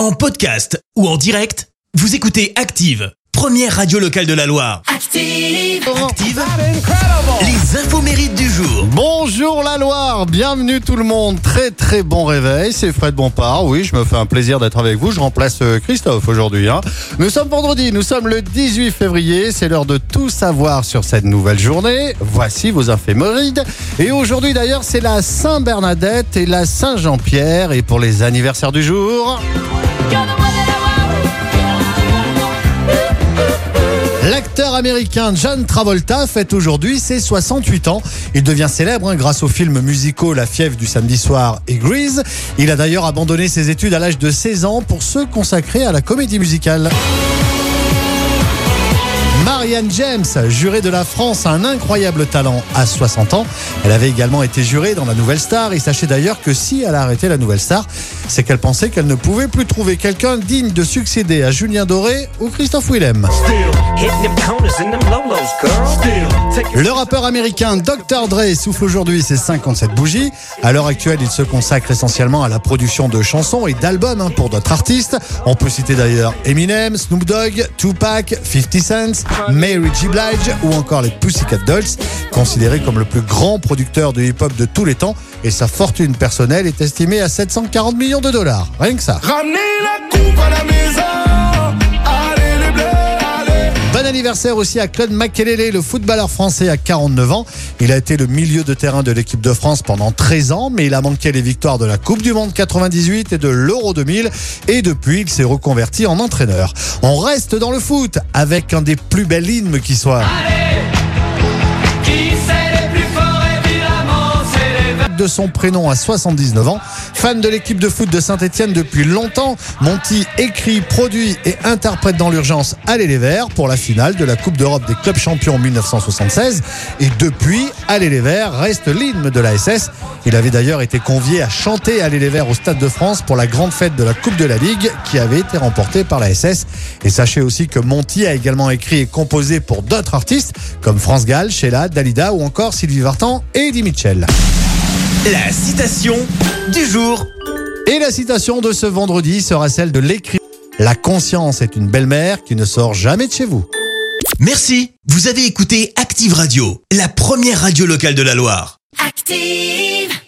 En podcast ou en direct, vous écoutez Active, première radio locale de la Loire. Active. Active, les infos mérites du jour. Bonjour la Loire, bienvenue tout le monde. Très très bon réveil, c'est Fred Bompard. Oui, je me fais un plaisir d'être avec vous. Je remplace euh, Christophe aujourd'hui. hein. Nous sommes vendredi, nous sommes le 18 février. C'est l'heure de tout savoir sur cette nouvelle journée. Voici vos éphémérides. Et aujourd'hui d'ailleurs, c'est la Saint-Bernadette et la Saint-Jean-Pierre. Et pour les anniversaires du jour. Américain John Travolta fête aujourd'hui ses 68 ans. Il devient célèbre hein, grâce au film musical La fièvre du samedi soir et Grease. Il a d'ailleurs abandonné ses études à l'âge de 16 ans pour se consacrer à la comédie musicale. Marianne James, jurée de la France, a un incroyable talent à 60 ans. Elle avait également été jurée dans la Nouvelle Star. Et sachez d'ailleurs que si elle a arrêté la Nouvelle Star, c'est qu'elle pensait qu'elle ne pouvait plus trouver quelqu'un digne de succéder à Julien Doré ou Christophe Willem. Le rappeur américain Dr. Dre souffle aujourd'hui ses 57 bougies. À l'heure actuelle, il se consacre essentiellement à la production de chansons et d'albums hein, pour d'autres artistes. On peut citer d'ailleurs Eminem, Snoop Dogg, Tupac, 50 Cent, Mary J. Blige ou encore les Pussycat Dolls, considéré comme le plus grand producteur de hip-hop de tous les temps. Et sa fortune personnelle est estimée à 740 millions de dollars. Rien que ça. Anniversaire aussi à Claude Makelele, le footballeur français à 49 ans. Il a été le milieu de terrain de l'équipe de France pendant 13 ans, mais il a manqué les victoires de la Coupe du Monde 98 et de l'Euro 2000. Et depuis, il s'est reconverti en entraîneur. On reste dans le foot avec un des plus belles hymnes qui soit. De son prénom à 79 ans. Fan de l'équipe de foot de Saint-Etienne depuis longtemps, Monty écrit, produit et interprète dans l'urgence Allez les Verts pour la finale de la Coupe d'Europe des clubs champions en 1976. Et depuis, Allez les Verts reste l'hymne de la SS. Il avait d'ailleurs été convié à chanter Allez les Verts au Stade de France pour la grande fête de la Coupe de la Ligue qui avait été remportée par la SS. Et sachez aussi que Monty a également écrit et composé pour d'autres artistes comme France Gall, Sheila, Dalida ou encore Sylvie Vartan et Eddie Mitchell. La citation du jour. Et la citation de ce vendredi sera celle de l'écrit. La conscience est une belle-mère qui ne sort jamais de chez vous. Merci. Vous avez écouté Active Radio, la première radio locale de la Loire. Active.